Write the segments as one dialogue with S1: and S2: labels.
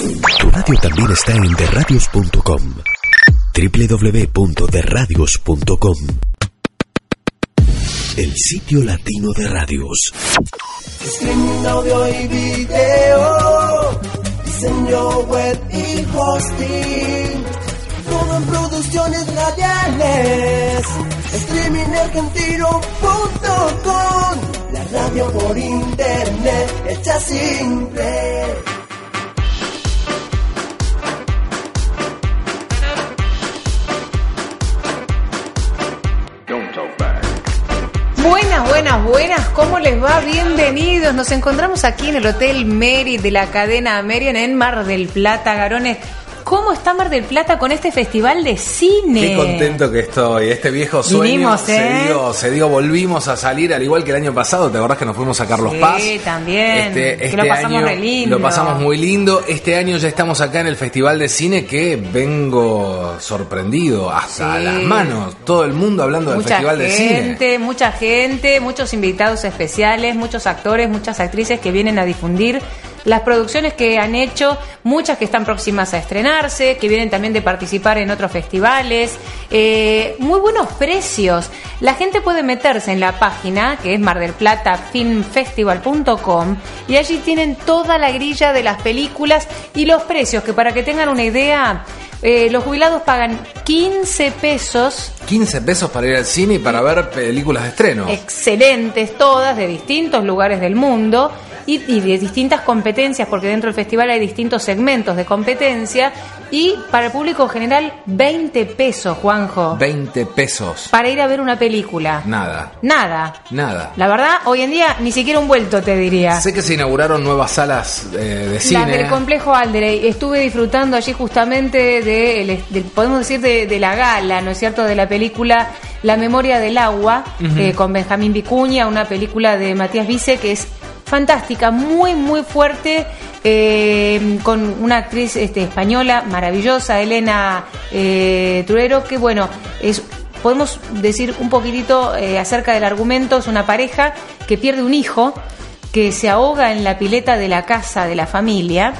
S1: Tu radio también está en derradios.com. www.derradios.com El sitio latino de radios.
S2: Streaming audio y video, diseño web y hosting, todo en producciones radiales. Streamingargentino.com, la radio por internet hecha simple.
S3: Buenas, buenas, buenas, ¿cómo les va? Bienvenidos. Nos encontramos aquí en el Hotel Mary de la cadena Merian en Mar del Plata, Garones. ¿Cómo está Mar del Plata con este festival de cine?
S4: Qué contento que estoy. Este viejo sueño
S3: Vinimos,
S4: se
S3: ¿eh?
S4: dio, se dio, volvimos a salir al igual que el año pasado. ¿Te acordás que nos fuimos a Carlos
S3: Sí,
S4: Paz?
S3: también. Que lo pasamos
S4: año
S3: re lindo.
S4: Lo pasamos muy lindo. Este año ya estamos acá en el Festival de Cine que vengo sorprendido hasta
S3: Sí.
S4: las manos. Todo el mundo hablando del Festival de Cine.
S3: mucha gente, muchos invitados especiales, muchos actores, muchas actrices que vienen a difundir las producciones que han hecho, muchas que están próximas a estrenarse, que vienen también de participar en otros festivales. Eh, muy buenos precios. La gente puede meterse en la página que es mardelplatafilmfestival.com y allí tienen toda la grilla de las películas y los precios, que para que tengan una idea, eh, los jubilados pagan 15 pesos
S4: 15 pesos para ir al cine y para ver películas de estreno.
S3: excelentes todas de distintos lugares del mundo y, y de distintas competencias, porque dentro del festival hay distintos segmentos de competencia y para el público general 20 pesos, Juanjo,
S4: 20 pesos.
S3: para ir a ver una película.
S4: Nada.
S3: Nada.
S4: Nada.
S3: La verdad, hoy en día ni siquiera un vuelto te diría.
S4: Sé que se inauguraron nuevas salas eh, de cine.
S3: Las del complejo Alderey. Estuve disfrutando allí justamente de, podemos decir, de, de la gala, ¿no es cierto?, de la película La memoria del agua, eh, con Benjamín Vicuña, una película de Matías Vice que es fantástica, muy, muy fuerte, eh, con una actriz este, española maravillosa, Elena eh, que bueno, es podemos decir un poquitito eh, acerca del argumento, es una pareja que pierde un hijo, que se ahoga en la pileta de la casa de la familia.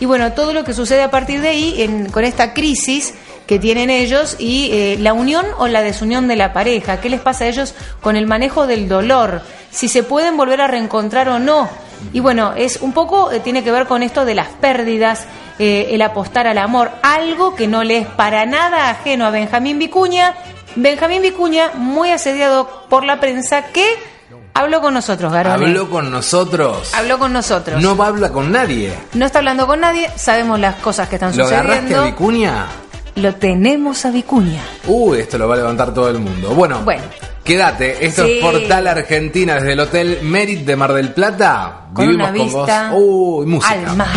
S3: Y bueno, todo lo que sucede a partir de ahí, en- con esta crisis que tienen ellos y eh, la unión o la desunión de la pareja, qué les pasa a ellos con el manejo del dolor, si se pueden volver a reencontrar o no. Y bueno, es un poco, eh, tiene que ver con esto de las pérdidas, eh, el apostar al amor, algo que no le es para nada ajeno a Benjamín Vicuña. Benjamín Vicuña, muy asediado por la prensa, que habló con nosotros, Garone.
S4: Habló con nosotros.
S3: Habló con nosotros.
S4: No habla con nadie.
S3: No está hablando con nadie, sabemos las cosas que están
S4: ¿Lo agarraste a
S3: sucediendo.
S4: Vicuña?
S3: Lo tenemos a Vicuña.
S4: Uy, esto lo va a levantar todo el mundo. Bueno,
S3: Bueno.
S4: Quédate. Esto
S3: Sí.
S4: es Portal Argentina desde el Hotel Merit de Mar del Plata.
S3: Con
S4: Vivimos
S3: una
S4: con
S3: vista
S4: vos. Uy, música.
S3: al mar.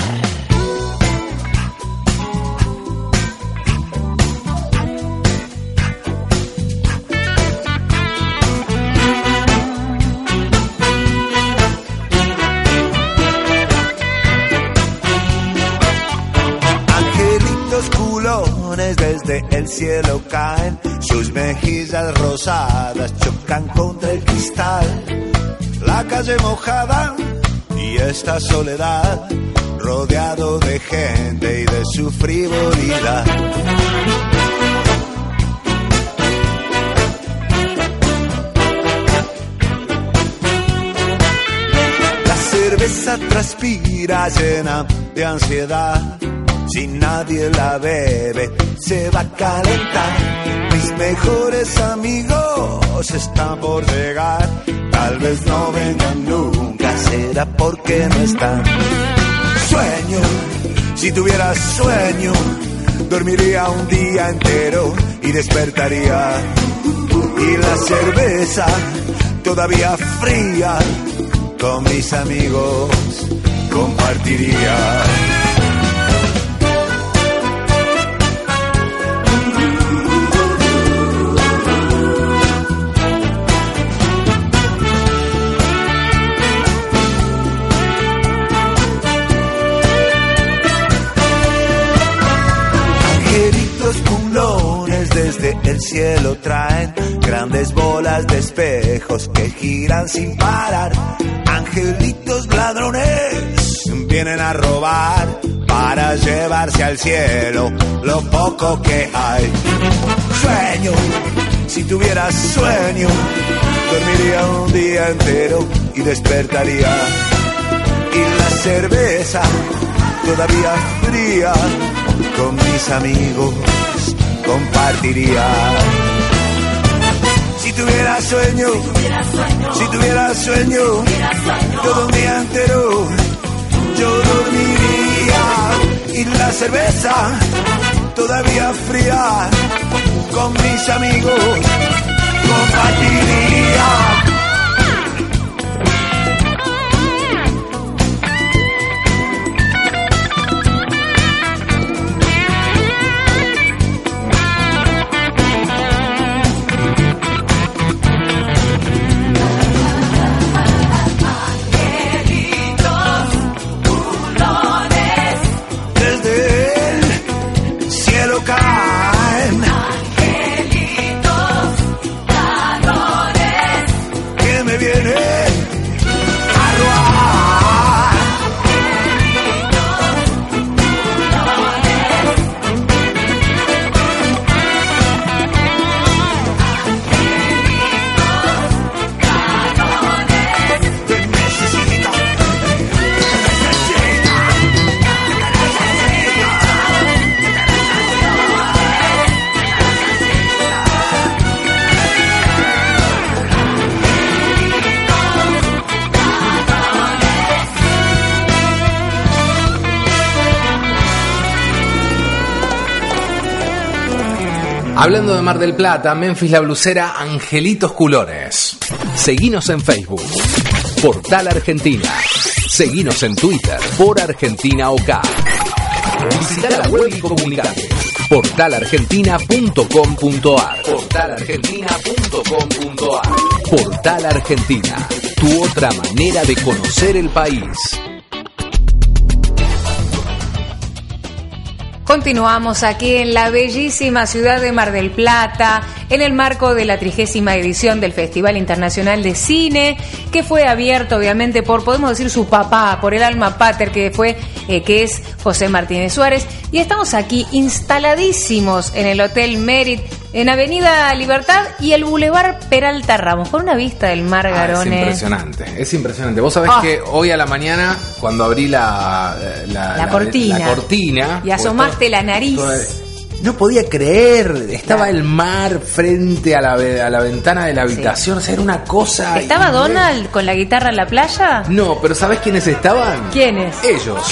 S5: El cielo caen, sus mejillas rosadas chocan contra el cristal. La calle mojada y esta soledad, rodeado de gente y de su frivolidad. La cerveza transpira llena de ansiedad. Si nadie la bebe, se va a calentar. Mis mejores amigos están por llegar. Tal vez no vengan nunca, será porque no están. Sueño, si tuviera sueño, dormiría un día entero y despertaría. Y la cerveza todavía fría con mis amigos compartiría. Desde el cielo traen grandes bolas de espejos que giran sin parar. Angelitos ladrones vienen a robar para llevarse al cielo lo poco que hay. Sueño, si tuviera sueño, dormiría un día entero y despertaría. Y la cerveza todavía fría con mis amigos compartiría. Si tuviera sueño, si tuviera sueño, todo un día entero yo dormiría y la cerveza todavía fría con mis amigos compartiría.
S4: Hablando de Mar del Plata, Memphis la blusera Angelitos Culones. Seguinos en Facebook, Portal Argentina. Seguinos en Twitter, por Argentina OK. Visita la web y comunicate. Portalargentina.com.ar Portalargentina.com.ar Portal Argentina, tu otra manera de conocer el país.
S3: Continuamos aquí en la bellísima ciudad de Mar del Plata, en el marco de la trigésima edición del Festival Internacional de Cine, que fue abierto obviamente por, podemos decir, su papá, por el alma pater que fue, eh, que es José Martínez Suárez. Y estamos aquí instaladísimos en el Hotel Merit, en Avenida Libertad y el Boulevard Peralta Ramos, con una vista del mar
S4: Ah, es
S3: Garone.
S4: impresionante, es impresionante. Vos sabés
S3: Ah.
S4: que hoy a la mañana, cuando abrí la, la,
S3: La cortina.
S4: la cortina,
S3: Y asomaste
S4: pues,
S3: la nariz.
S4: todo- no podía creer, estaba
S3: Claro.
S4: el mar frente a la, a la ventana de la habitación, o sea, era una cosa.
S3: ¿Estaba. Donald con la guitarra en la playa?
S4: No, pero ¿sabés quiénes estaban?
S3: ¿Quiénes?
S4: Ellos.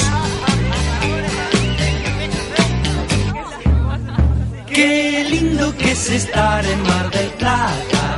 S2: Qué lindo que es estar en Mar del Plata.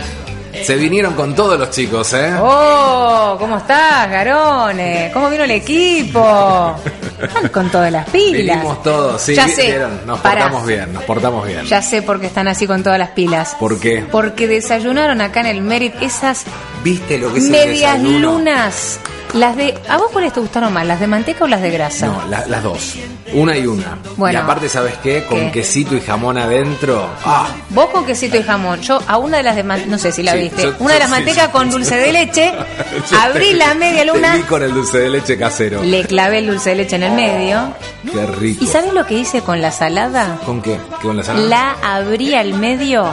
S4: Se vinieron con todos los chicos, ¿eh?
S3: Oh, ¿cómo estás, Garone? ¿Cómo vino el equipo? Están con todas las pilas.
S4: Vinimos todos, sí,
S3: ya
S4: vi-
S3: sé.
S4: vieron, nos
S3: Pará.
S4: portamos bien, nos portamos bien.
S3: Ya sé por qué están así con todas las pilas.
S4: ¿Por qué?
S3: Porque desayunaron acá en el Merit esas
S4: ¿Viste lo que es el
S3: medias
S4: desayuno?
S3: lunas. Las de. ¿A vos cuáles te gustaron más? ¿Las de manteca o las de grasa?
S4: No, la- las dos. Una y una.
S3: Bueno.
S4: y aparte, ¿sabes qué? Con
S3: ¿Qué?
S4: quesito y jamón adentro. ¡Ah!
S3: Vos con quesito y jamón. Yo a una de las de man- no sé si la
S4: Sí,
S3: viste.
S4: yo-
S3: una de las
S4: sí,
S3: mantecas
S4: sí.
S3: con dulce de leche. Abrí
S4: te-
S3: la media
S4: te
S3: luna.
S4: vi con el dulce de leche casero.
S3: Le clavé el dulce de leche en el medio.
S4: Qué rico.
S3: ¿Y sabes lo que hice con la salada?
S4: ¿Con qué? ¿Qué con la salada?
S3: La abrí al medio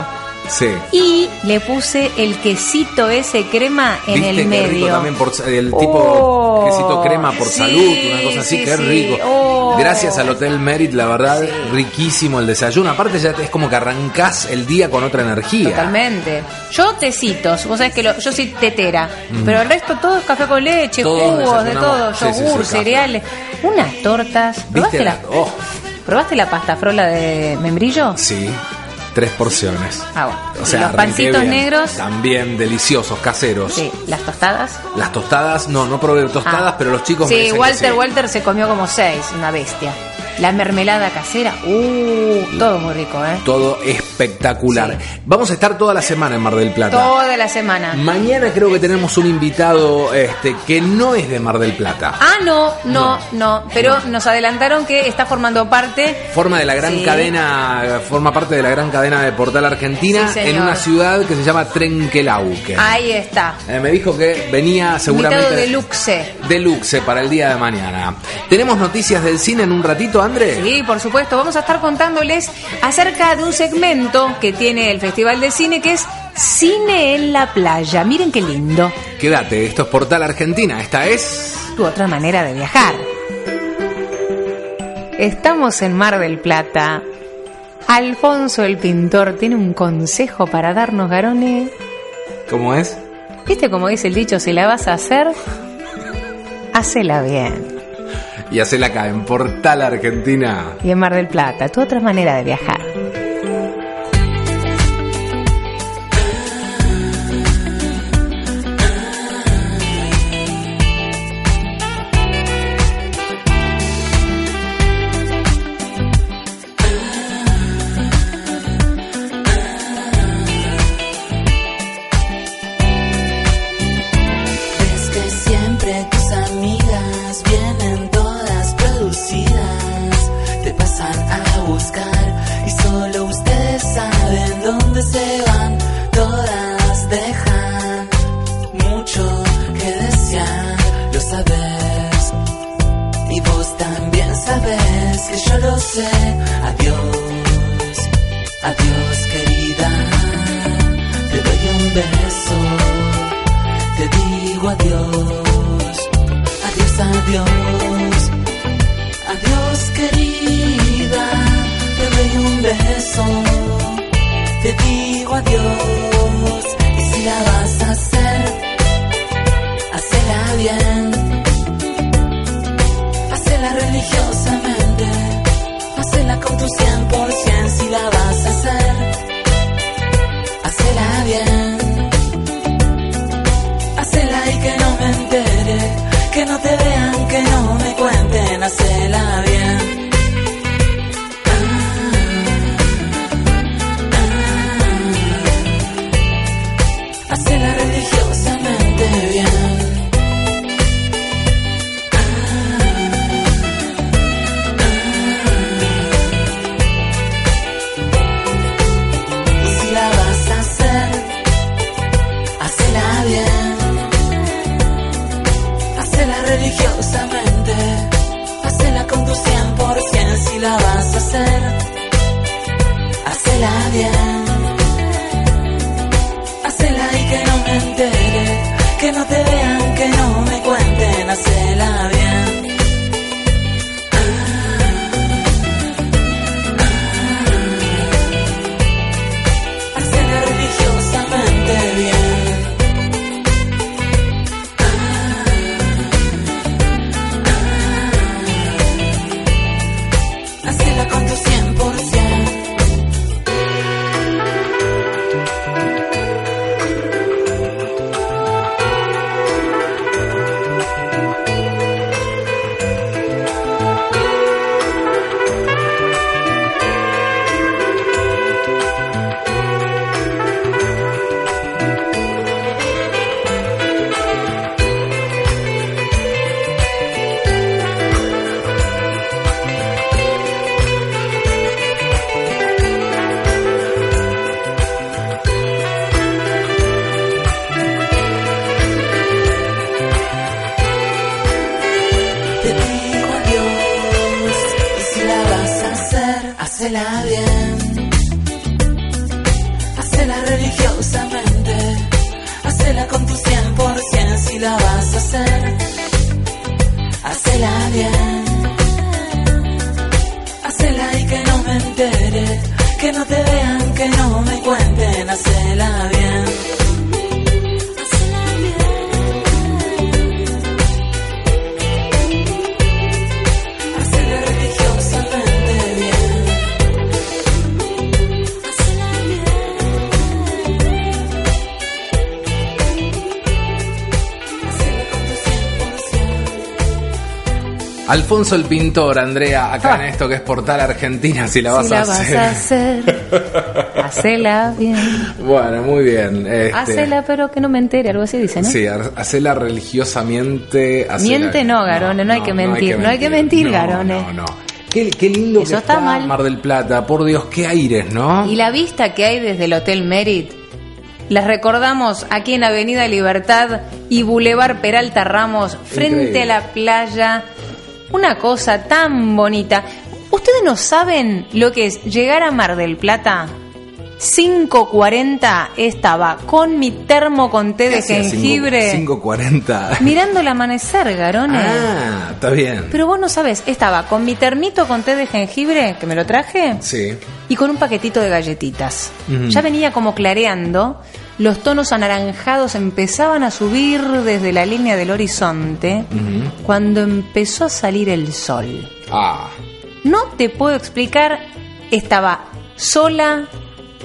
S4: Sí.
S3: y le puse el quesito ese crema en
S4: ¿Viste
S3: el
S4: qué rico
S3: medio.
S4: también por el tipo
S3: Oh,
S4: quesito crema por
S3: sí,
S4: salud, una cosa así,
S3: sí,
S4: qué rico.
S3: Oh.
S4: Gracias al Hotel Merit, la verdad, riquísimo el desayuno. Aparte ya es como que arrancás el día con otra energía.
S3: Totalmente. Yo tecitos, vos sabés que lo- yo soy tetera, pero el resto todo es café con leche,
S4: Mm. Todos
S3: jugos, de todo, yogur, cereales, unas tortas. ¿Probaste la,
S4: Oh,
S3: ¿Probaste la pasta frola de membrillo?
S4: sí. Tres porciones.
S3: Ah, bueno.
S4: O sea,
S3: los pancitos
S4: bien.
S3: negros,
S4: También deliciosos, caseros.
S3: sí, las tostadas.
S4: Las tostadas, no, no probé tostadas,
S3: Ah.
S4: pero los chicos me
S3: Sí,
S4: que
S3: Walter,
S4: sí.
S3: Walter se comió como seis, una bestia. La mermelada casera, uh, todo muy rico, ¿eh?
S4: Todo espectacular. Vamos a estar toda la semana en Mar del Plata.
S3: Toda la semana.
S4: Mañana creo que tenemos un invitado este, que no es de Mar del Plata.
S3: Ah, no, no, no, pero nos adelantaron que está formando parte.
S4: Forma de la gran
S3: Sí.
S4: cadena, forma parte de la gran cadena de Portal Argentina
S3: Sí,
S4: en una ciudad que se llama Trenquelauque.
S3: Ahí está.
S4: Eh, me dijo que venía seguramente
S3: Invitado de Luxe.
S4: deluxe para el día de mañana. Tenemos noticias del cine en un ratito. André?
S6: Sí, por supuesto. Vamos a estar contándoles acerca de un segmento que tiene el Festival de Cine que es Cine en la Playa. Miren qué lindo.
S4: Quédate, esto es Portal Argentina. Esta es.
S6: Tu otra manera de viajar. Estamos en Mar del Plata. Alfonso el pintor tiene un consejo para darnos, Garone.
S4: ¿Cómo es?
S6: ¿Viste cómo dice el dicho? Si la vas a hacer, hacela bien.
S4: Y hacela acá en Portal Argentina.
S6: Y en Mar del Plata, tu otra manera de viajar.
S4: Alfonso el pintor, Andrea, acá en esto que es Portal Argentina, si la vas
S6: si
S4: a
S6: la vas
S4: hacer.
S6: a hacer, hacela bien.
S4: Bueno, muy bien. este,
S6: Hacela, pero que no me entere, algo así dice, ¿no?
S4: Sí, ha- hacela religiosamente. hacela-
S6: Miente no, Garone, no hay que mentir, no hay que mentir,
S4: No,
S6: Garone.
S4: No, no. Qué, qué lindo
S6: Eso
S4: que
S6: está mal.
S4: Mar del Plata, por Dios, qué aires, ¿no?
S6: Y la vista que hay desde el Hotel Merit, las recordamos aquí en Avenida Libertad y Boulevard Peralta Ramos, frente
S4: Increíble.
S6: a la playa. Una cosa tan bonita.
S3: ¿Ustedes no saben lo que es llegar a Mar del Plata? 5.40 estaba con mi termo con té de jengibre.
S7: 5.40.
S3: Mirando el amanecer, garones.
S7: Ah, está bien.
S3: Pero vos no sabés, estaba con mi termito con té de jengibre, que me lo traje,
S7: Sí.
S3: y con un paquetito de galletitas. Ya venía como clareando, los tonos anaranjados empezaban a subir desde la línea del horizonte cuando empezó a salir el sol.
S7: Ah.
S3: No te puedo explicar, estaba sola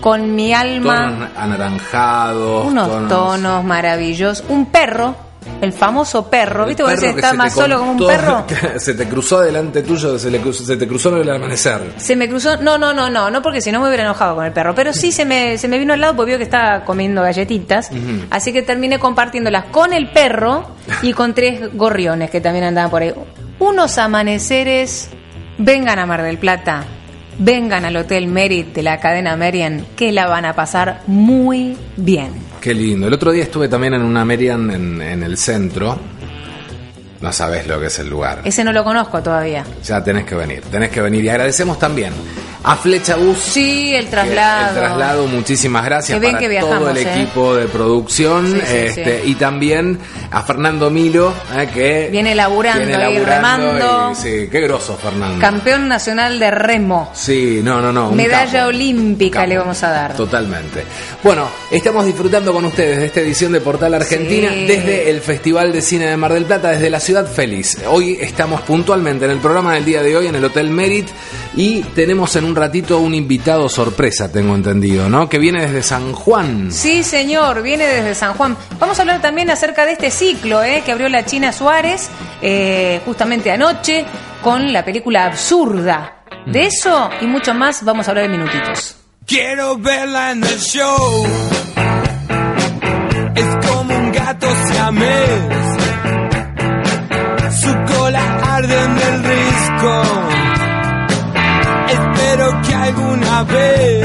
S3: con mi alma,
S7: Tonos anaranjados.
S3: unos tonos. maravillosos, un perro, el famoso perro, ¿viste? Vos
S7: perro
S3: decís,
S7: que
S3: está
S7: se
S3: más solo como un perro.
S7: se te cruzó delante tuyo, se, le cruzó- se te cruzó en el amanecer.
S3: Se me cruzó, no, no, no, no, no porque si no me hubiera enojado con el perro, pero sí se me, se me vino al lado porque vio que estaba comiendo galletitas, así que terminé compartiéndolas con el perro y con tres gorriones que también andaban por ahí. Unos amaneceres, vengan a Mar del Plata, vengan al Hotel Merit de la cadena Merian, que la van a pasar muy bien.
S7: Qué lindo. El otro día estuve también en una Merian en, en el centro. No sabes lo que es el lugar.
S3: Ese no lo conozco todavía.
S7: Ya tenés que venir, tenés que venir. Y agradecemos también a Flecha Bus.
S3: Sí, el
S7: que-
S3: traslado.
S7: El traslado, muchísimas gracias
S3: Qué bien
S7: para
S3: que viajamos,
S7: todo el
S3: ¿eh?
S7: equipo de producción.
S3: Sí, sí,
S7: este,
S3: sí.
S7: Y también a Fernando Milo, eh, que
S3: Viene laburando
S7: viene laburando
S3: remando.
S7: y- sí, qué grosso, Fernando.
S3: Campeón nacional de remo.
S7: Sí, no, no, no.
S3: Medalla
S7: capo.
S3: olímpica le vamos a dar.
S7: Totalmente. Bueno, estamos disfrutando con ustedes de esta edición de Portal Argentina desde el Festival de Cine de Mar del Plata, desde la Ciudad Feliz. Hoy estamos puntualmente en el programa del día de hoy en el Hotel Merit y tenemos en un ratito un invitado sorpresa, tengo entendido, ¿no? Que viene desde San Juan.
S3: Sí, señor, viene desde San Juan. Vamos a hablar también acerca de este ciclo eh, que abrió la China Suárez eh, justamente anoche con la película Absurda. De eso y mucho más vamos a hablar en minutitos.
S4: Quiero verla en el show. Es como un gato siamés. Su cola arde en el risco. Alguna vez,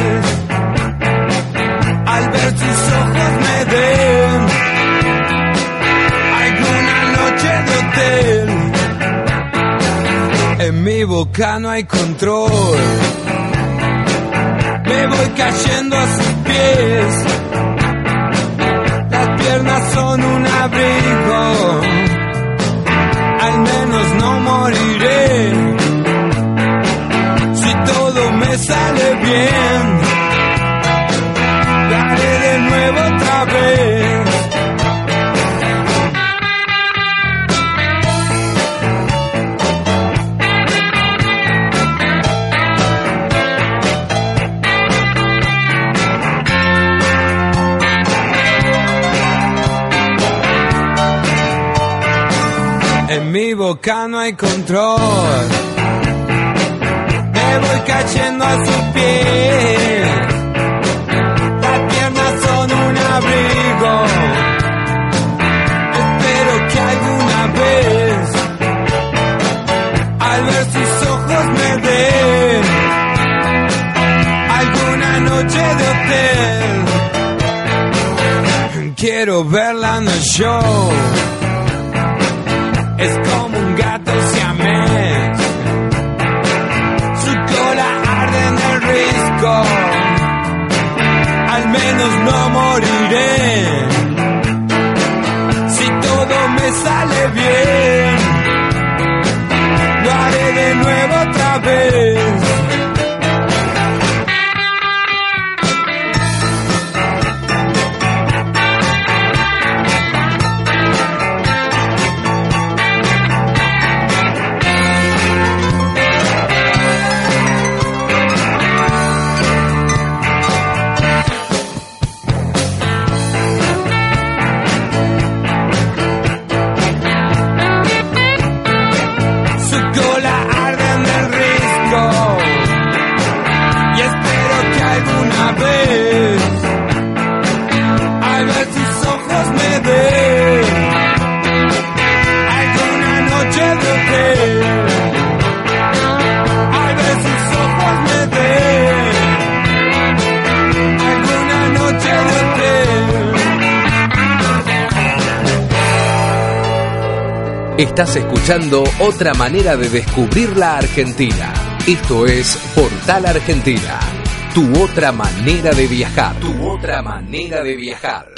S4: al ver sus ojos, me den alguna noche de hotel. En mi boca no hay control me voy cayendo a sus pies. Las piernas son un abrigo, al menos no moriré. Bien, lo haré de nuevo otra vez. En mi boca no hay control. Voy cayendo a sus pies. Las piernas son un abrigo. Espero que alguna vez, al ver sus ojos, me den alguna noche de hotel. Quiero verla en el show bien, lo haré de nuevo otra vez.
S7: Estás escuchando otra manera de descubrir la Argentina.
S8: Esto es Portal Argentina, tu otra manera de viajar. Tu otra manera de viajar.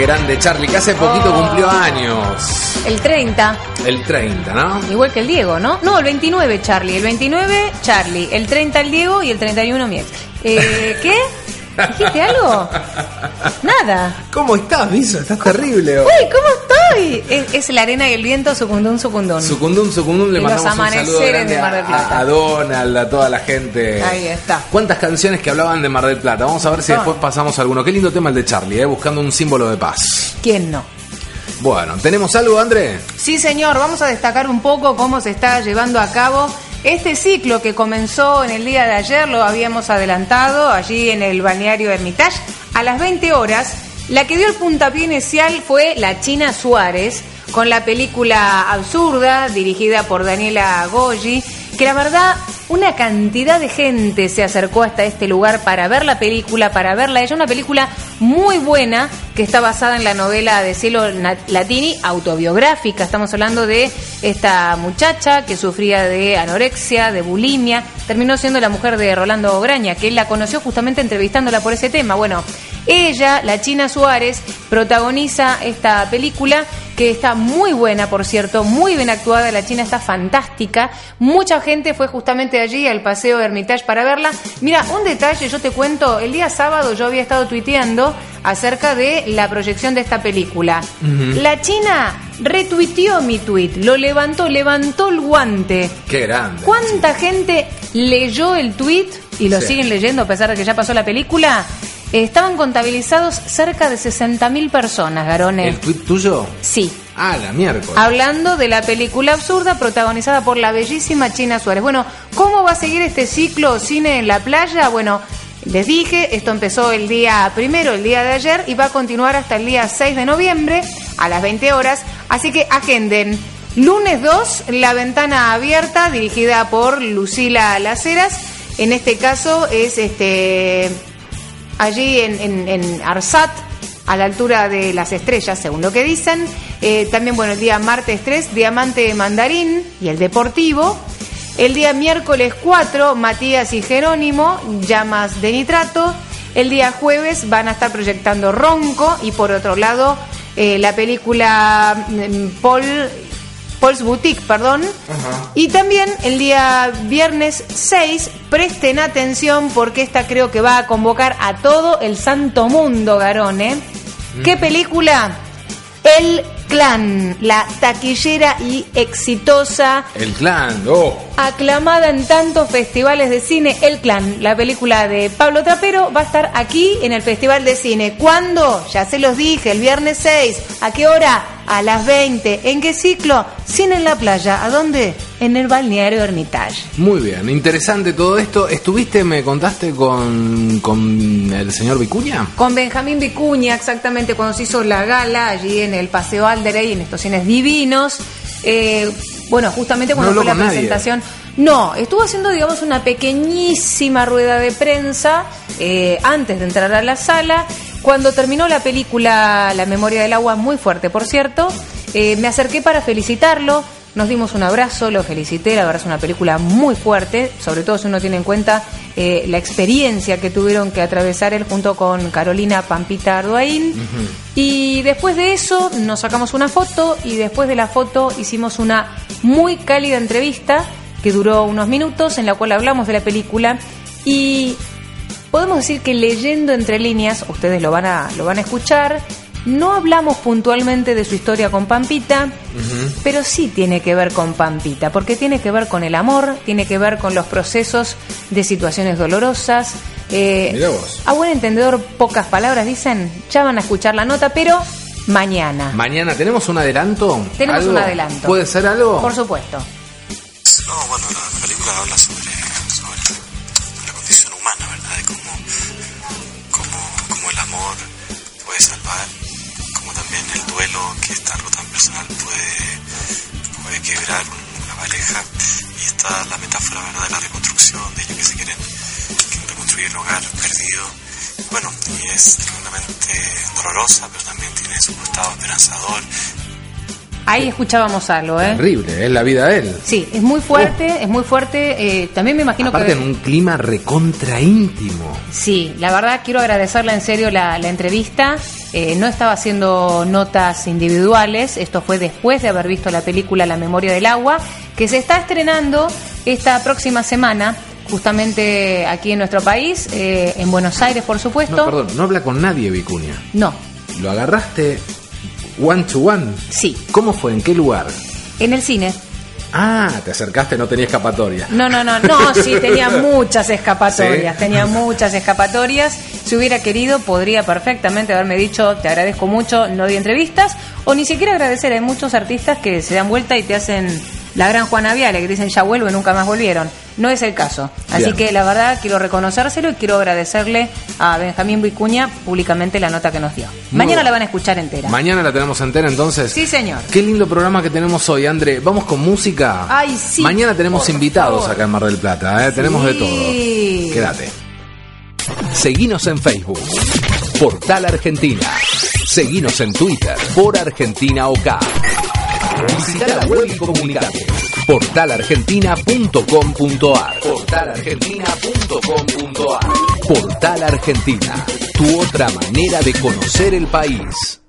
S8: Grande Charlie, que hace poquito oh. cumplió años.
S3: El 30.
S8: El 30, ¿no?
S3: Igual que el Diego, ¿no? No, el 29 Charlie, el 29 Charlie, el 30 el Diego y el 31 mi ex. Eh, ¿Qué? ¿Dijiste algo? Nada.
S8: ¿Cómo estás, Miso? Estás terrible.
S3: Uy, ¿cómo es la arena y el viento, sucundún, sucundún.
S4: Sucundum, Sucundum, le mandamos un saludo grande
S3: de Mar del
S4: a-
S3: Plata.
S4: a, a Donald, a toda la gente.
S3: Ahí está.
S4: ¿Cuántas canciones que hablaban de Mar del Plata? Vamos a ver si
S3: Ah.
S4: después pasamos alguno. Qué lindo tema el de Charlie, ¿eh? buscando un símbolo de paz.
S3: ¿Quién no?
S4: Bueno, ¿tenemos algo, André?
S3: Sí, señor, vamos a destacar un poco cómo se está llevando a cabo este ciclo que comenzó en el día de ayer, lo habíamos adelantado allí en el balneario Hermitage, a las 20 horas. La que dio el puntapié inicial fue la China Suárez, con la película absurda dirigida por Daniela Goyi, que la verdad una cantidad de gente se acercó hasta este lugar para ver la película, para verla. Ella, una película muy buena que está basada en la novela de Cielo Latini, autobiográfica, estamos hablando de esta muchacha que sufría de anorexia, de bulimia, terminó siendo la mujer de Rolando Ograña, que la conoció justamente entrevistándola por ese tema. Bueno, ella, la China Suárez, protagoniza esta película que está muy buena, por cierto, muy bien actuada, la China está fantástica. Mucha gente fue justamente allí al Paseo Hermitage para verla. Mira, un detalle, yo te cuento, el día sábado yo había estado tuiteando acerca de la proyección de esta película. La China retuiteó mi tweet, lo levantó, levantó el guante.
S4: Qué grande.
S3: ¿Cuánta gente leyó el tweet y lo
S4: Sí.
S3: siguen leyendo a pesar de que ya pasó la película? Estaban contabilizados cerca de 60.000 personas, Garone.
S4: ¿El tuit tuyo?
S3: Sí.
S4: Ah, la miércoles.
S3: Hablando de la película absurda protagonizada por la bellísima China Suárez. Bueno, ¿cómo va a seguir este ciclo cine en la playa? Bueno, les dije, esto empezó el día primero, el día de ayer, y va a continuar hasta el día 6 de noviembre a las 20 horas. Así que agenden. Lunes 2, La Ventana Abierta, dirigida por Lucila Laceras. En este caso es este allí en, Arsat, a la altura de las estrellas, según lo que dicen. Eh, también, bueno, el día martes 3, Diamante Mandarín y el Deportivo. El día miércoles 4, Matías y Jerónimo, Llamas de Nitrato. El día jueves van a estar proyectando Ronco y por otro lado eh, la película mm, Paul Paul's Boutique, perdón. Y también el día viernes 6, presten atención porque esta creo que va a convocar a todo el santo mundo, Garone. ¿Qué película? El Clan, la taquillera y exitosa
S4: El clan, oh.
S3: aclamada en tantos festivales de cine, El Clan, la película de Pablo Trapero, va a estar aquí en el Festival de Cine. ¿Cuándo? Ya se los dije, el viernes 6. ¿A qué hora? A las 20. ¿En qué ciclo? Cine en la playa. ¿A dónde? En el balneario Hermitage.
S4: Muy bien, interesante todo esto. ¿Estuviste, me contaste, con, con el señor Vicuña?
S3: Con Benjamín Vicuña, exactamente cuando se hizo la gala allí en el Paseo Alderey, en estos cines divinos. Eh, bueno, justamente cuando
S4: No
S3: fue la
S4: nadie.
S3: presentación. No, estuvo haciendo, digamos, una pequeñísima rueda de prensa eh, antes de entrar a la sala. Cuando terminó la película La memoria del agua, muy fuerte, por cierto, eh, me acerqué para felicitarlo. Nos dimos un abrazo, lo felicité, la verdad es una película muy fuerte, sobre todo si uno tiene en cuenta eh, la experiencia que tuvieron que atravesar él junto con Carolina Pampita Arduaín. Y después de eso nos sacamos una foto y después de la foto hicimos una muy cálida entrevista que duró unos minutos en la cual hablamos de la película y podemos decir que leyendo entre líneas, ustedes lo van a, lo van a escuchar, no hablamos puntualmente de su historia con Pampita, pero sí tiene que ver con Pampita, porque tiene que ver con el amor, tiene que ver con los procesos de situaciones dolorosas. eh,
S4: Mirá vos.
S3: a buen entendedor, pocas palabras dicen, ya van a escuchar la nota, pero mañana.
S4: Mañana, ¿tenemos un adelanto?
S3: Tenemos
S4: ¿Algo?
S3: un adelanto.
S4: ¿Puede ser algo?
S3: Por supuesto.
S9: No, bueno, la película habla sobre personal, puede, puede quebrar una pareja. Y está la metáfora. De la reconstrucción, de ellos que se quieren, reconstruir el hogar perdido. Bueno, y es tremendamente dolorosa, pero también tiene su costado esperanzador.
S3: Ahí escuchábamos algo, ¿eh?
S4: Terrible, es la vida de él.
S3: Sí, es muy fuerte, es muy fuerte. eh, también me imagino
S4: Aparte
S3: que...
S4: en un clima recontra íntimo.
S3: Sí, la verdad quiero agradecerle en serio la, la entrevista. Eh, no estaba haciendo notas individuales, esto fue después de haber visto la película La memoria del agua, que se está estrenando esta próxima semana, justamente aquí en nuestro país, eh, en Buenos Aires, por supuesto.
S4: No, perdón, no habla con nadie Vicuña.
S3: No,
S4: Lo agarraste
S10: One to One.
S3: Sí,
S10: ¿Cómo fue? ¿En qué lugar?
S3: en el cine.
S10: Ah, te acercaste, no tenía escapatoria.
S3: No, no, no, no, sí, tenía muchas escapatorias, tenía muchas escapatorias. Si hubiera querido, podría perfectamente haberme dicho, te agradezco mucho, no di entrevistas, o ni siquiera agradecer. Hay muchos artistas que se dan vuelta y te hacen la gran Juana Viale, que dicen ya vuelvo y nunca más volvieron. No es el caso. Así
S10: Bien.
S3: que la verdad quiero reconocérselo y quiero agradecerle a Benjamín Vicuña públicamente la nota que nos dio.
S10: Muy
S3: Mañana
S10: bien.
S3: la van a escuchar entera.
S10: Mañana la tenemos entera entonces.
S3: Sí, señor.
S10: Qué lindo programa que tenemos hoy, André. Vamos con música.
S3: Ay, sí,
S10: Mañana tenemos
S3: por
S10: invitados
S3: favor.
S10: acá en Mar del Plata, ¿eh? tenemos de todo. Quédate. Seguinos en Facebook, Portal Argentina. Seguinos en Twitter, por Argentina OK. Visita la web y comunicate. Portalargentina.com.ar Portalargentina.com.ar Portal Argentina, tu otra manera de conocer el país.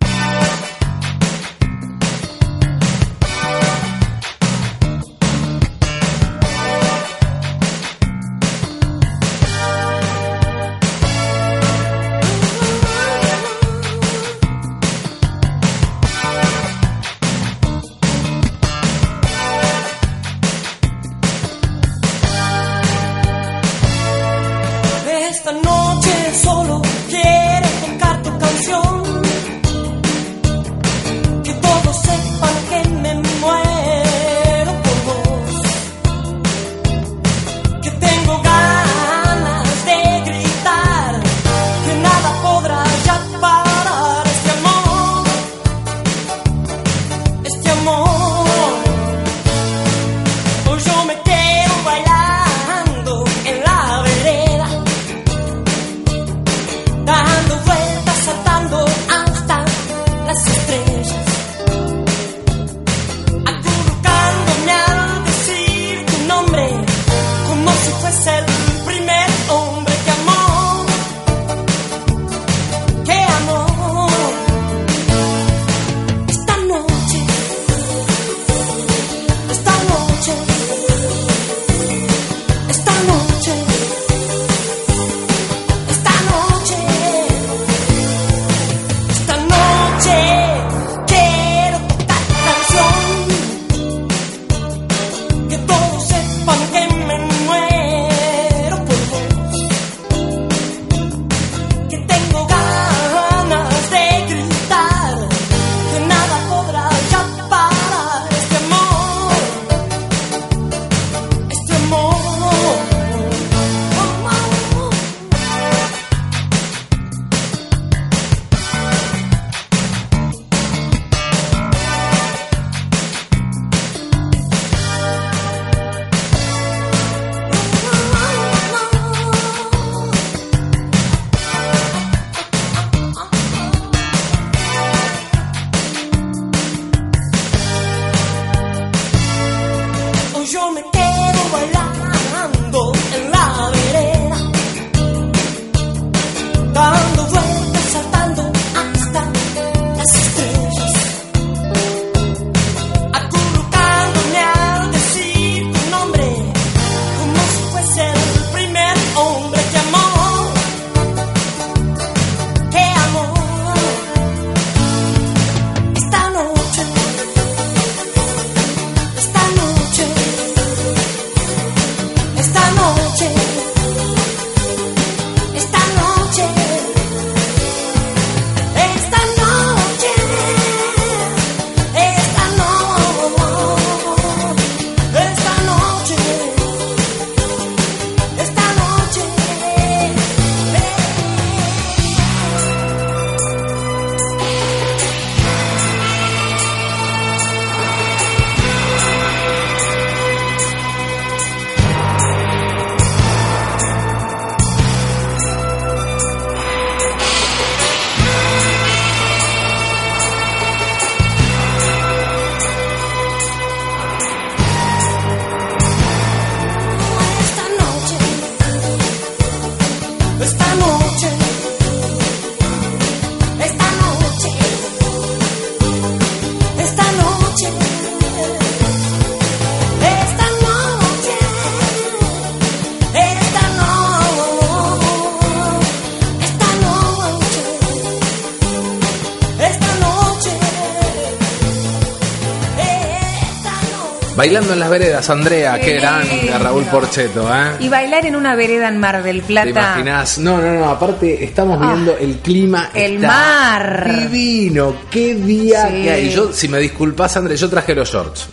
S4: Bailando en las veredas, Andrea,
S11: Qué
S4: gran a Raúl Porcheto, ¿eh?
S11: Y bailar en una vereda en Mar del
S4: ¿Te
S11: Plata.
S4: imaginas? No, no, no, aparte estamos
S11: Ah.
S4: viendo el clima.
S11: El
S4: está
S11: mar.
S4: Divino, qué día
S11: Sí.
S4: que hay. Yo, si me disculpas, Andrea, yo traje los shorts.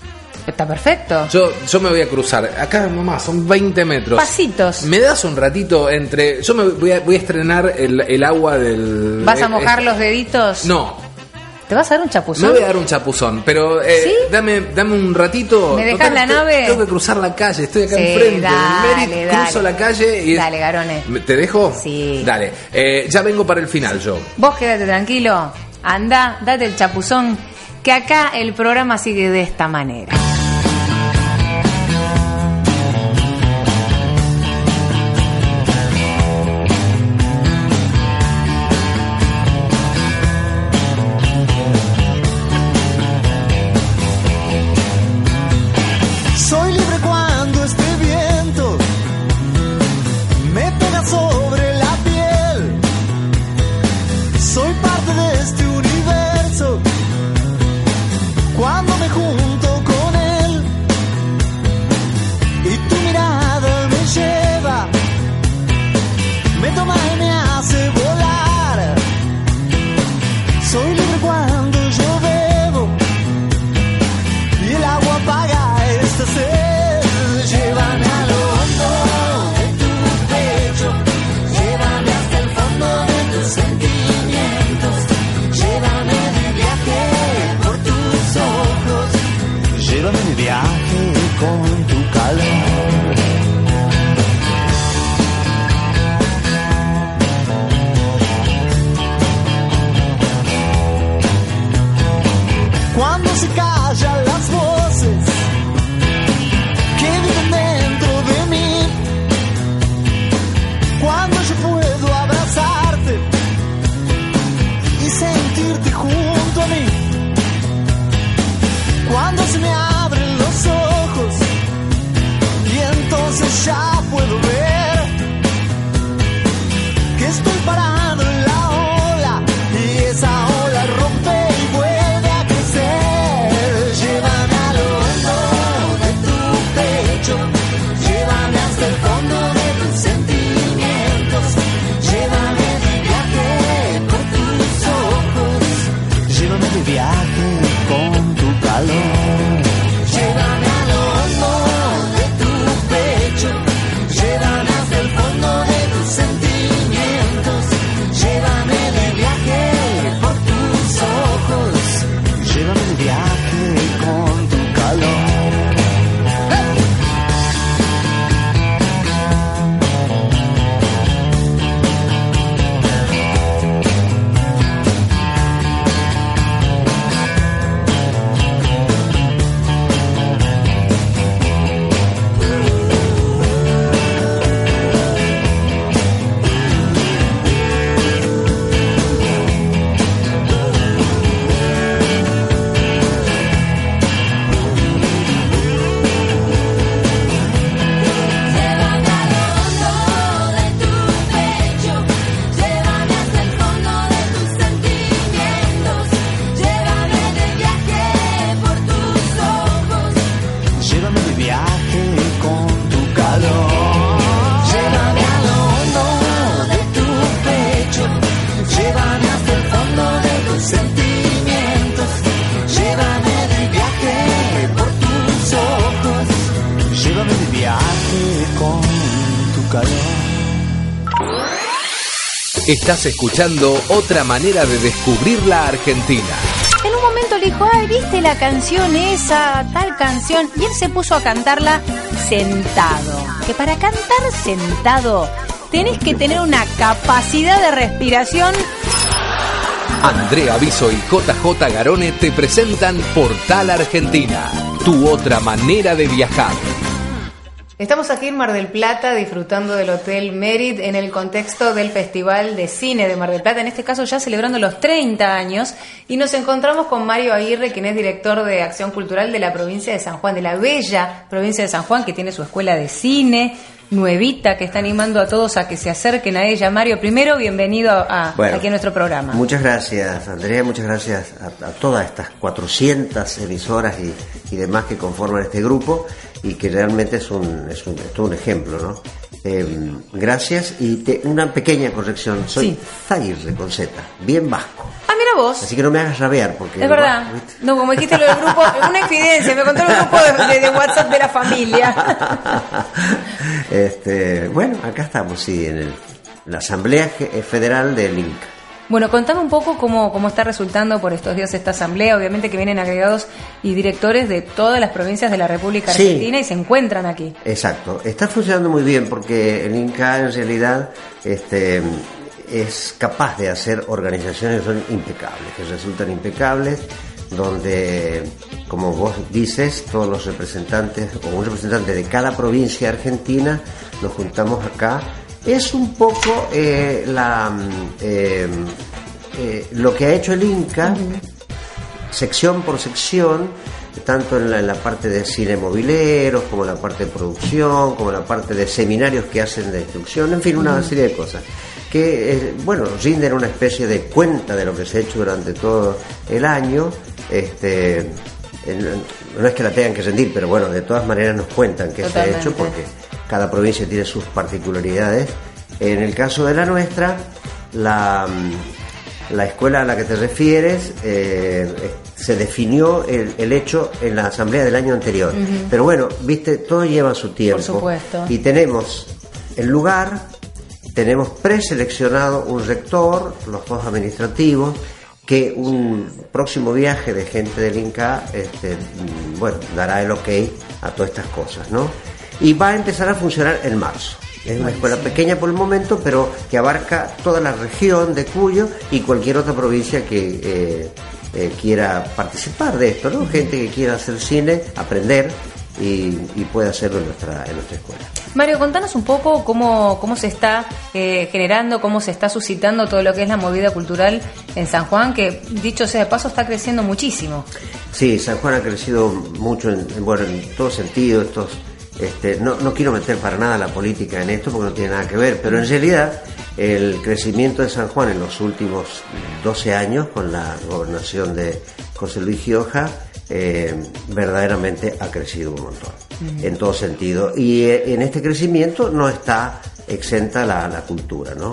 S11: Está perfecto.
S4: Yo, yo me voy a cruzar. Acá, mamá, son 20 metros.
S11: Pasitos.
S4: ¿Me das un ratito entre.? Yo me voy a, voy a estrenar el, el agua del.
S11: ¿Vas a mojar
S4: eh,
S11: los deditos?
S4: No,
S11: ¿Te vas a dar un
S4: me
S11: chapuzón?
S4: voy a dar un chapuzón, pero eh,
S11: ¿Sí?
S4: dame, dame un ratito.
S11: ¿Me dejás la nave?
S4: Tengo que cruzar la calle, estoy acá
S11: Sí,
S4: enfrente.
S11: dale,
S4: Merit,
S11: dale.
S4: cruzo la calle y.
S11: Dale, Garone.
S4: ¿Me- ¿Te dejo?
S11: Sí.
S4: Dale. Eh, ya vengo para el final yo.
S11: Vos quédate tranquilo, anda, date el chapuzón, que acá el programa sigue de esta manera.
S4: Estás escuchando otra manera de descubrir la Argentina.
S11: En un momento le dijo, ay, ¿viste la canción esa, tal canción? Y él se puso a cantarla sentado. Que para cantar sentado tenés que tener una capacidad de respiración.
S4: Andrea Aviso y JJ Garone te presentan Portal Argentina, tu otra manera de viajar.
S11: Estamos aquí en Mar del Plata disfrutando del Hotel Merit en el contexto del Festival de Cine de Mar del Plata, en este caso ya celebrando los 30 años, y nos encontramos con Mario Aguirre, quien es director de Acción Cultural de la provincia de San Juan, de la bella provincia de San Juan, que tiene su escuela de cine.
S3: nuevita que está animando a todos a que se acerquen a ella. Mario, primero, bienvenido a,
S12: Bueno,
S3: aquí a nuestro programa.
S12: Muchas gracias, Andrea, muchas gracias a, a todas estas 400 emisoras y, y demás que conforman este grupo y que realmente es un, es un, es todo un ejemplo, ¿no? Eh, gracias y te- una pequeña corrección, soy
S3: Sí.
S12: Zaguirre con Z, bien vasco,
S3: Ah, mira vos.
S12: así que no me hagas rabear porque...
S3: Es verdad. No, como dijiste lo del grupo, una infidencia, me contó el grupo de, de- de WhatsApp de la familia.
S12: este, bueno, acá estamos, sí, en el- la Asamblea Federal del Inca.
S3: Bueno, contame un poco cómo, cómo está resultando por estos días esta asamblea. Obviamente que vienen agregados y directores de todas las provincias de la República
S12: Sí.
S3: Argentina y se encuentran aquí.
S12: Exacto, está funcionando muy bien porque el Inca en realidad este, es capaz de hacer organizaciones que son impecables, que resultan impecables, donde, como vos dices, todos los representantes o un representante de cada provincia argentina nos juntamos acá. Es un poco eh, la, mm, eh, eh, lo que ha hecho el Inca sección por sección, tanto en la, en la parte de cine mobileros, como en la parte de producción, como en la parte de seminarios que hacen de instrucción, en fin, una serie de cosas que, eh, bueno, rinden una especie de cuenta de lo que se ha hecho durante todo el año. Este, en- no es que la tengan que rendir, pero bueno, de todas maneras nos cuentan qué se ha hecho porque cada provincia tiene sus particularidades. En el caso de la nuestra, la, la escuela a la que te refieres eh, se definió el, el hecho en la asamblea del año anterior. Pero bueno, viste, todo lleva su tiempo.
S3: supuesto.
S12: Y tenemos el lugar, tenemos preseleccionado un rector, los dos administrativos, que un próximo viaje de gente del Inca, este, mm, bueno, dará el ok a todas estas cosas, ¿no? Y va a empezar a funcionar en marzo. Es una escuela pequeña por el momento, pero que abarca toda la región de Cuyo y cualquier otra provincia que eh, eh, quiera participar de esto, ¿no? Gente que quiera hacer cine, aprender y, y puede hacerlo en nuestra, en nuestra escuela.
S3: Mario, contanos un poco cómo, cómo se está eh, generando, cómo se está suscitando todo lo que es la movida cultural en San Juan, que dicho sea de paso está creciendo muchísimo.
S12: Sí, San Juan ha crecido mucho en, en- bueno, en todo sentido. Estos, este, no, no quiero meter para nada la política en esto porque no tiene nada que ver, pero en realidad el crecimiento de San Juan en los últimos 12 años con la gobernación de José Luis Gioja eh, verdaderamente ha crecido un montón, en todo sentido. Y eh, en este crecimiento no está exenta la, la cultura, ¿no?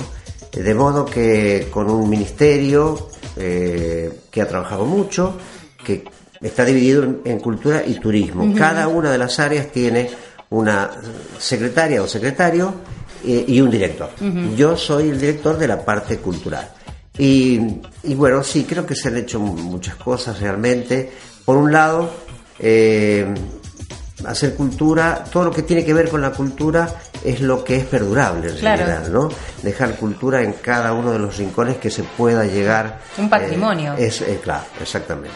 S12: De modo que con un ministerio eh, que ha trabajado mucho, que está dividido en, en cultura y turismo. Cada una de las áreas tiene una secretaria o secretario eh, y un director. Yo soy el director de la parte cultural. Y, y bueno, sí, creo que se han hecho muchas cosas realmente. Por un lado, eh, hacer cultura, todo lo que tiene que ver con la cultura es lo que es perdurable en
S3: Claro.
S12: realidad, ¿no? Dejar cultura en cada uno de los rincones que se pueda llegar.
S3: Un patrimonio.
S12: eh, es, claro, exactamente.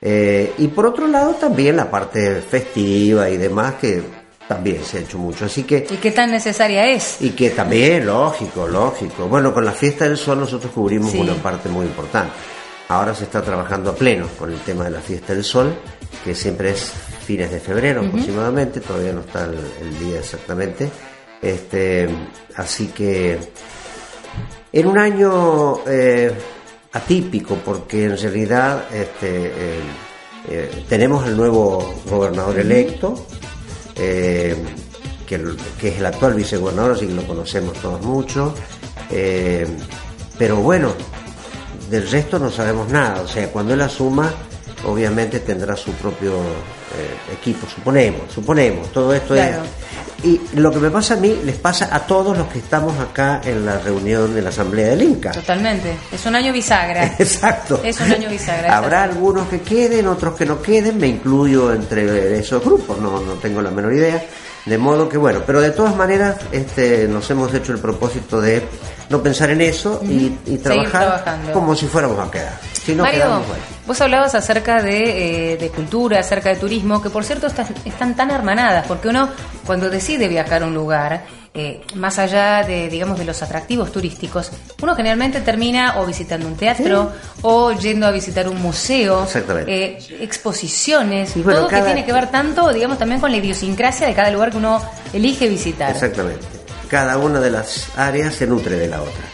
S12: Eh, y por otro lado también la parte festiva y demás que también se ha hecho mucho. Así que
S3: ¿Y qué tan necesaria es?
S12: y que también, lógico, lógico. Bueno, con la fiesta del sol nosotros cubrimos
S3: Sí.
S12: una parte muy importante. Ahora se está trabajando a pleno con el tema de la fiesta del sol, que siempre es fines de febrero aproximadamente, todavía no está el, el día exactamente. Este, así que en un año eh, atípico, porque en realidad este, eh, eh, tenemos el nuevo gobernador electo, eh, que, que es el actual vicegobernador, así que lo conocemos todos mucho. eh, pero bueno, del resto no sabemos nada. O sea, cuando él asuma, obviamente tendrá su propio eh, equipo, suponemos, suponemos. Todo esto
S3: Claro.
S12: Y lo que me pasa a mí, les pasa a todos los que estamos acá en la reunión de la Asamblea del Inca.
S3: Totalmente. Es un año bisagra.
S12: Exacto.
S3: Es un año bisagra.
S12: Habrá algunos que queden, otros que no queden, me incluyo entre esos grupos, no, no tengo la menor idea. De modo que bueno, pero de todas maneras este, nos hemos hecho el propósito de no pensar en eso y, y trabajar como si fuéramos a quedar. Si no
S3: Mario,
S12: quedamos, bueno.
S3: Vos hablabas acerca de, eh, de cultura, acerca de turismo, que por cierto están, están tan hermanadas, porque uno cuando decide viajar a un lugar, eh, más allá de, digamos, de los atractivos turísticos, uno generalmente termina o visitando un teatro o yendo a visitar un museo, eh, exposiciones,
S12: Y bueno,
S3: todo
S12: cada-
S3: que tiene que ver tanto, digamos, también con la idiosincrasia de cada lugar que uno elige visitar.
S12: Exactamente. Cada una de las áreas se nutre de la otra.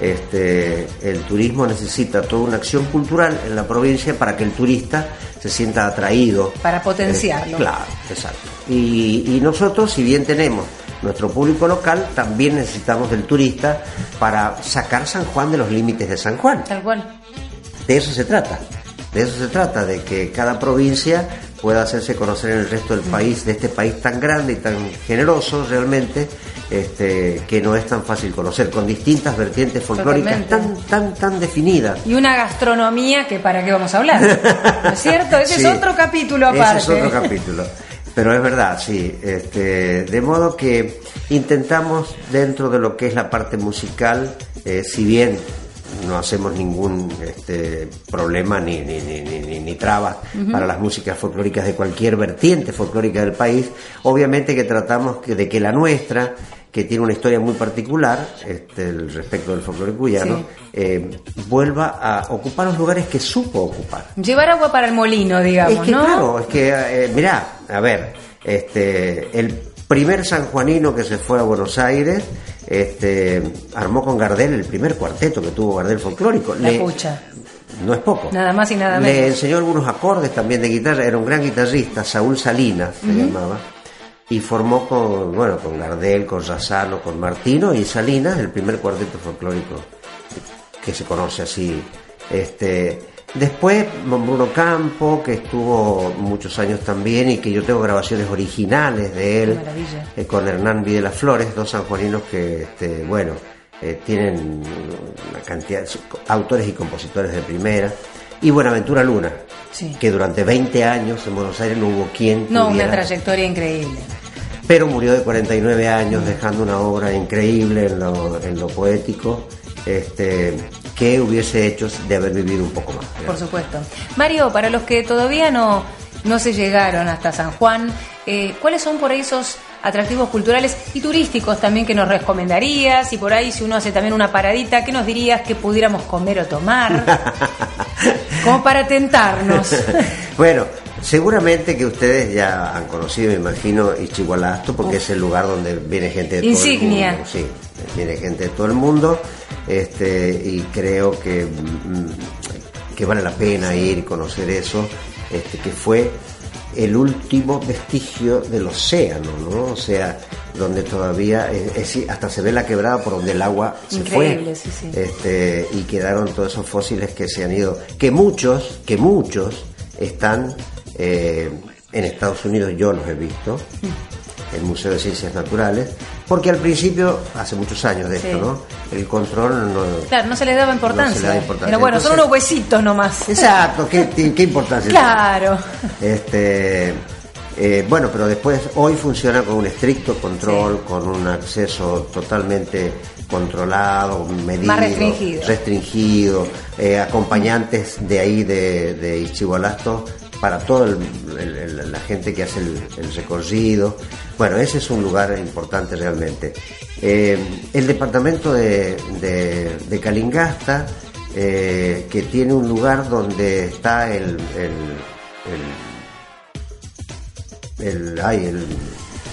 S12: Este, el turismo necesita toda una acción cultural en la provincia para que el turista se sienta atraído.
S3: Para potenciarlo.
S12: Eh, claro, exacto. Y, y nosotros, si bien tenemos nuestro público local, también necesitamos del turista para sacar San Juan de los límites de San Juan.
S3: Tal cual.
S12: De eso se trata. De eso se trata, de que cada provincia pueda hacerse conocer en el resto del país, de este país tan grande y tan generoso realmente, este, que no es tan fácil conocer, con distintas vertientes folclóricas tan, tan, tan definidas.
S3: Y una gastronomía que para qué vamos a hablar. ¿No es cierto? Ese
S12: Sí.
S3: es otro capítulo aparte.
S12: Ese es otro capítulo. Pero es verdad, sí. Este, de modo que intentamos, dentro de lo que es la parte musical, eh, si bien no hacemos ningún este, problema ni, ni, ni, ni, trabas para las músicas folclóricas de cualquier vertiente folclórica del país, obviamente que tratamos que, de que la nuestra, que tiene una historia muy particular este, el respecto del folclore cuyano,
S3: Sí.
S12: eh, vuelva a ocupar los lugares que supo ocupar.
S3: Llevar agua para el molino, digamos,
S12: Es que
S3: ¿no?
S12: claro, es que, eh, mirá, a ver, este, el primer sanjuanino que se fue a Buenos Aires, este, armó con Gardel el primer cuarteto que tuvo Gardel folclórico.
S3: La
S12: Le-
S3: pucha.
S12: no es poco.
S3: Nada más y nada
S12: Le
S3: menos.
S12: enseñó algunos acordes también de guitarra, era un gran guitarrista, Saúl Salinas se llamaba, y formó con, bueno, con Gardel, con Razano, con Martino y Salinas el primer cuarteto folclórico que se conoce así. Este, después Bruno Campo, que estuvo muchos años también y que yo tengo grabaciones originales de él, eh, con Hernán Videla Flores, dos sanjuaninos que, este, bueno, eh, tienen una cantidad de autores y compositores de primera. Y Buenaventura Luna,
S3: Sí.
S12: que durante 20 años en Buenos Aires no hubo quien
S3: No, una trayectoria increíble.
S12: pero murió de 49 años dejando una obra increíble en lo, en lo poético este, que hubiese hecho de haber vivido un poco más.
S3: Por supuesto. Mario, para los que todavía no, no se llegaron hasta San Juan, eh, ¿cuáles son por ahí esos atractivos culturales y turísticos también que nos recomendarías? Y por ahí, si uno hace también una paradita, ¿qué nos dirías que pudiéramos comer o tomar? Como para tentarnos.
S12: bueno, seguramente que ustedes ya han conocido, me imagino, Ichigualasto, porque es el lugar donde viene gente de todo
S3: Insignia.
S12: el mundo. Sí, viene gente de todo el mundo, este, y creo que, mm, que vale la pena ir y conocer eso, este, que fue el último vestigio del océano, ¿no? O sea, donde todavía, es- hasta se ve la quebrada por donde el agua se
S3: Increíble,
S12: fue.
S3: sí, sí.
S12: Este, y quedaron todos esos fósiles que se han ido, que muchos, que muchos están eh, en Estados Unidos, yo los he visto, el Museo de Ciencias Naturales, porque al principio, hace muchos años de esto,
S3: Sí.
S12: ¿no? El control no...
S3: Claro, no se les daba importancia.
S12: No se le da importancia.
S3: Pero bueno, son unos huesitos nomás.
S12: Exacto, ¿qué, qué- importancia tiene?
S3: Claro.
S12: Este, eh, bueno, pero después hoy funciona con un estricto control, con un acceso totalmente controlado, medido,
S3: Más restringido.
S12: restringido, eh, acompañantes de ahí de, de para toda la gente que hace el, el recorrido. Bueno, ese es un lugar importante realmente. Eh, el departamento de, de, de Calingasta, eh, que tiene un lugar donde está el, el- el el, ay, el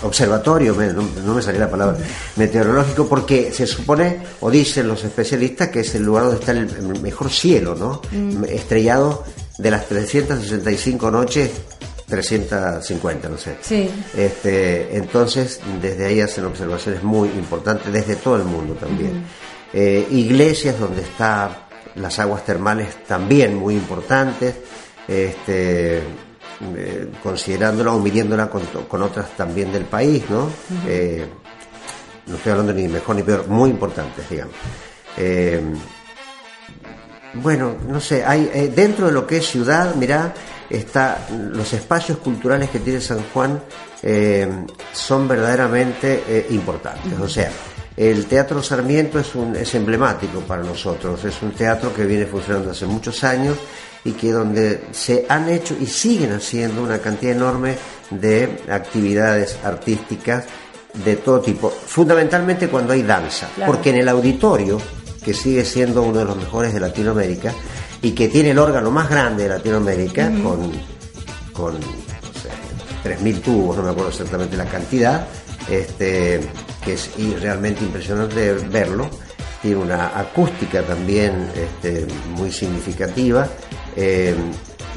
S12: observatorio, no, no me salía la palabra, meteorológico, porque se supone, o dicen los especialistas, que es el lugar donde está el, el mejor cielo, ¿no? Estrellado de las 365 noches, 350, no sé.
S3: Sí.
S12: Este, entonces, desde ahí hacen observaciones muy importantes, desde todo el mundo también. Eh, iglesias donde están las aguas termales también muy importantes, este, eh, considerándola o midiéndola con, con otras también del país, ¿no? Eh, no estoy hablando ni mejor ni peor, muy importantes, digamos. Bueno, no sé, hay eh, dentro de lo que es ciudad, mirá, está los espacios culturales que tiene San Juan eh, son verdaderamente eh, importantes. O sea, el Teatro Sarmiento es un es emblemático para nosotros, es un teatro que viene funcionando hace muchos años y que donde se han hecho y siguen haciendo una cantidad enorme de actividades artísticas de todo tipo, fundamentalmente cuando hay danza,
S3: Claro.
S12: porque en el auditorio, que sigue siendo uno de los mejores de Latinoamérica y que tiene el órgano más grande de Latinoamérica, con, con no sé, 3.000 tubos, no me acuerdo exactamente la cantidad, este, que es y realmente impresionante verlo, tiene una acústica también este, muy significativa. eh,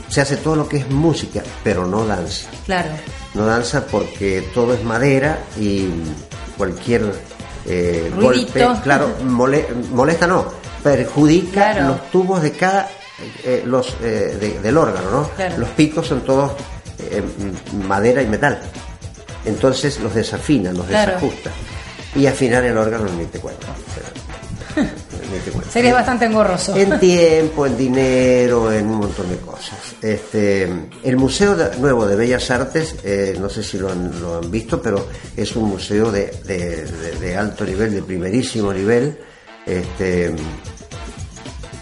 S12: se hace todo lo que es música, pero no danza
S3: Claro.
S12: no danza porque todo es madera y cualquier eh, golpe, claro, molesta no, perjudica los tubos de cada, eh, los eh, del órgano, ¿no? Los picos son todos eh, madera y metal, entonces los desafina, los desajusta. Y afinar el órgano en 24.
S3: Sería bastante engorroso.
S12: En tiempo, en dinero, en un montón de cosas. Este, el Museo Nuevo de Bellas Artes, eh, no sé si lo han, lo han, visto, pero es un museo de, de, alto nivel, de primerísimo nivel. Este,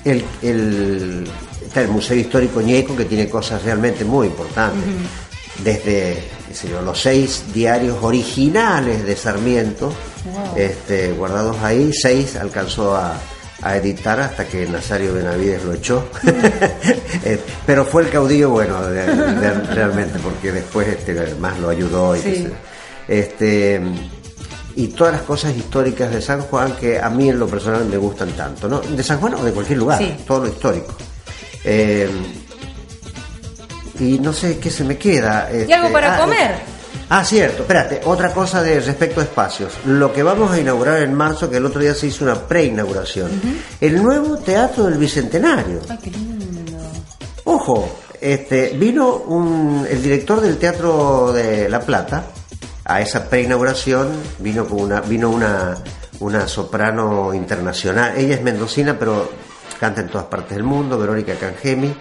S12: el, está el Museo Histórico Ñeco, que tiene cosas realmente muy importantes. Desde yo, los seis diarios originales de Sarmiento, este, guardados ahí, seis alcanzó a, a editar hasta que Nazario Benavides lo echó. Eh, Pero fue el caudillo bueno de- de- realmente, porque después este, más lo ayudó. Y
S3: Sí.
S12: este, y todas las cosas históricas de San Juan que a mí en lo personal me gustan tanto, ¿no? De San Juan o de cualquier lugar,
S3: Sí.
S12: todo lo histórico. Eh, y no sé qué se me queda.
S3: ¿Y algo
S12: este,
S3: para
S12: ah,
S3: comer?
S12: Ah, cierto, espérate, otra cosa de respecto a espacios. Lo que vamos a inaugurar en marzo, que el otro día se hizo una preinauguración, el nuevo Teatro del Bicentenario.
S3: Ay, qué lindo.
S12: Ojo, este, vino un, el director del Teatro de La Plata a esa preinauguración, vino con una, vino una, una soprano internacional. Ella es mendocina, pero canta en todas partes del mundo, Verónica Cangemi,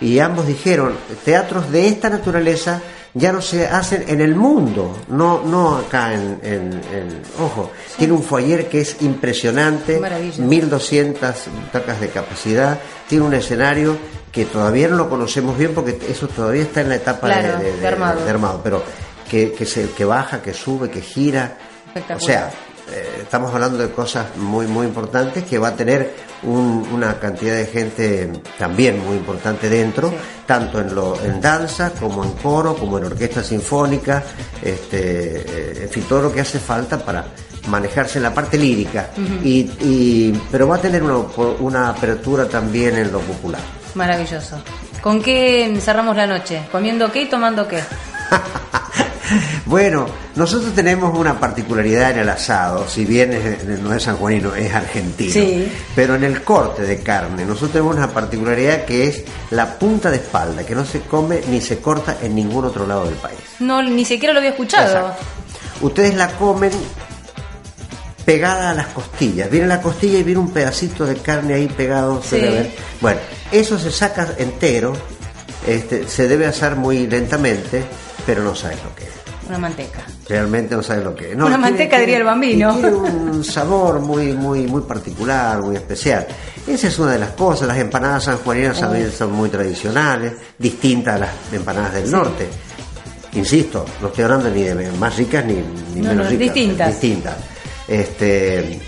S12: y ambos dijeron, teatros de esta naturaleza ya no se hacen en el mundo, no, no acá en, en- en- ojo, tiene un foyer que es impresionante,
S3: Maravilla.
S12: 1200 butacas de capacidad, tiene un escenario que todavía no lo conocemos bien porque eso todavía está en la etapa de-
S3: Claro,
S12: de, de-
S3: de armado.
S12: de armado, pero que, que, se, que baja, que sube, que gira. O sea, eh, estamos hablando de cosas muy, muy importantes que va a tener un- una cantidad de gente también muy importante dentro,
S3: Sí.
S12: tanto en, lo, en danza como en coro, como en orquesta sinfónica, este, eh, en fin, todo lo que hace falta para manejarse en la parte lírica, y, y- pero va a tener una, una apertura también en lo popular.
S3: Maravilloso. ¿Con qué cerramos la noche? ¿Comiendo qué y tomando qué?
S12: Bueno, nosotros tenemos una particularidad en el asado, si bien es- no es sanjuanino, es argentino.
S3: Sí.
S12: Pero en el corte de carne, nosotros tenemos una particularidad que es la punta de espalda, que no se come ni se corta en ningún otro lado del país.
S3: No, ni siquiera lo había escuchado.
S12: Exacto. Ustedes la comen pegada a las costillas. Viene la costilla y viene un pedacito de carne ahí pegado.
S3: Sí.
S12: Bueno, eso se saca entero, este, se debe asar muy lentamente, pero no sabes lo que es.
S3: Una manteca.
S12: Realmente no sabes lo que es.
S3: Una manteca, diría el bambino.
S12: Tiene un sabor muy, muy, muy particular, muy especial. Esa es una de las cosas. Las empanadas sanjuaninas también son muy tradicionales, distintas a las empanadas del norte. Insisto, no estoy hablando ni de más ricas ni, ni
S3: No,
S12: menos
S3: no,
S12: ricas.
S3: distintas.
S12: Distintas. Este,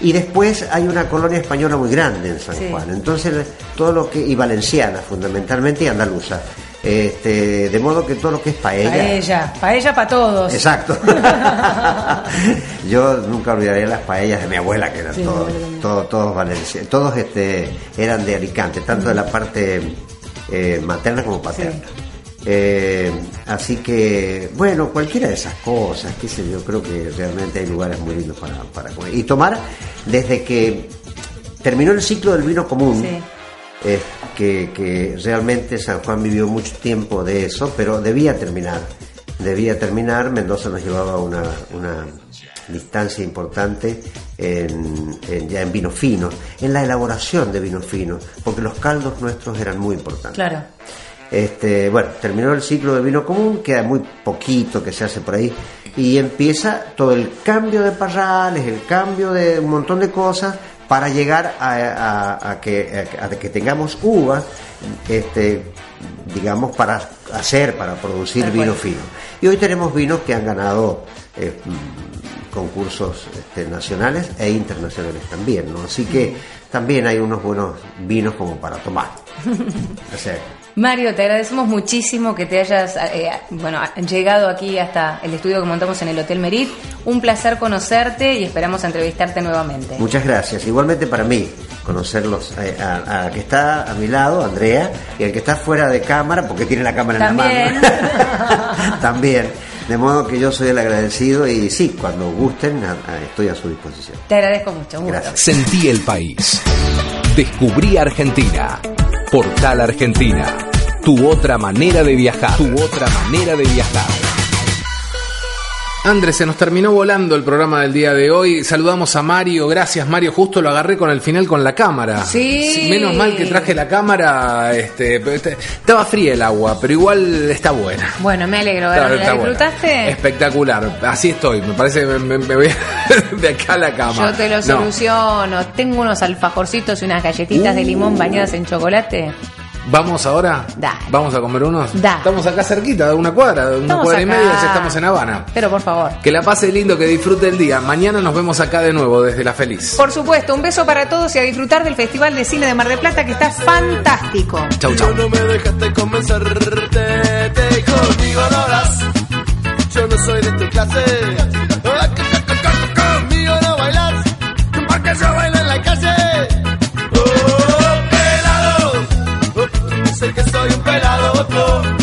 S12: y después hay una colonia española muy grande en San
S3: Sí.
S12: Juan. Entonces, todo lo que. y valenciana fundamentalmente y andaluza. Este, de modo que todo lo que es paella.
S3: Paella. Paella para todos.
S12: Exacto. Yo nunca olvidaré las paellas de mi abuela, que eran
S3: Sí,
S12: todos, todos, todos valencianos, todos este, eran de Alicante, tanto de la parte eh, materna como paterna. Eh, así que, bueno, cualquiera de esas cosas, qué sé yo, creo que realmente hay lugares muy lindos para, para comer. Y tomar desde que terminó el ciclo del vino común,
S3: Sí.
S12: Eh, que, que realmente San Juan vivió mucho tiempo de eso, pero debía terminar. Debía terminar, Mendoza nos llevaba una, una distancia importante en, en- ya en vino fino, en la elaboración de vino fino, porque los caldos nuestros eran muy importantes.
S3: Claro.
S12: Este, bueno, terminó el ciclo del vino común, queda muy poquito que se hace por ahí, y empieza todo el cambio de parrales, el cambio de un montón de cosas para llegar a, a- a que, a, a que tengamos uvas, este, digamos, para hacer, para producir vino fino. Y hoy tenemos vinos que han ganado eh, concursos este, nacionales e internacionales también, ¿no? Así que también hay unos buenos vinos como para tomar.
S3: Mario, te agradecemos muchísimo que te hayas eh, bueno, llegado aquí hasta el estudio que montamos en el Hotel Merit. Un placer conocerte y esperamos entrevistarte nuevamente.
S12: Muchas gracias. Igualmente para mí, conocerlos eh, a, a que está a mi lado, Andrea, y al que está fuera de cámara, porque tiene la cámara
S3: También.
S12: en la mano. También. De modo que yo soy el agradecido y sí, cuando gusten, a- a- estoy a su disposición.
S3: Te agradezco mucho. un gusto.
S12: Gracias.
S4: Sentí el país. Descubrí Argentina. Portal Argentina. Tu otra manera de viajar. Tu otra manera de viajar. Andrés, se nos terminó volando el programa del día de hoy. Saludamos a Mario. Gracias, Mario. Justo lo agarré con el final con la cámara.
S3: Sí.
S4: Menos mal que traje la cámara. Este, pero este- estaba fría el agua, pero igual está buena.
S3: Bueno, me alegro.
S4: Está-
S3: ¿La
S4: está buena.
S3: disfrutaste?
S4: Espectacular. Así estoy. Me parece que me, me- me voy de acá a la cama.
S3: Yo te lo
S4: No.
S3: soluciono. Tengo unos alfajorcitos y unas galletitas de limón bañadas en chocolate.
S4: ¿Vamos ahora?
S3: Dale.
S4: ¿Vamos a comer unos?
S3: Dale.
S4: Estamos acá cerquita, de una cuadra, de una
S3: Estamos
S4: cuadra y media, ya estamos en Habana.
S3: Pero por favor.
S4: Que la pase lindo, que disfrute el día. Mañana nos vemos acá de nuevo desde La Feliz.
S3: Por supuesto, un beso para todos y a disfrutar del Festival de Cine de Mar del Plata que está fantástico.
S4: Chau, chau.
S2: no me dejaste convencerte, te conmigo no hablas. Yo no soy de tu clase. Conmigo no bailas, porque yo bailo en la calle. Que soy un pelado,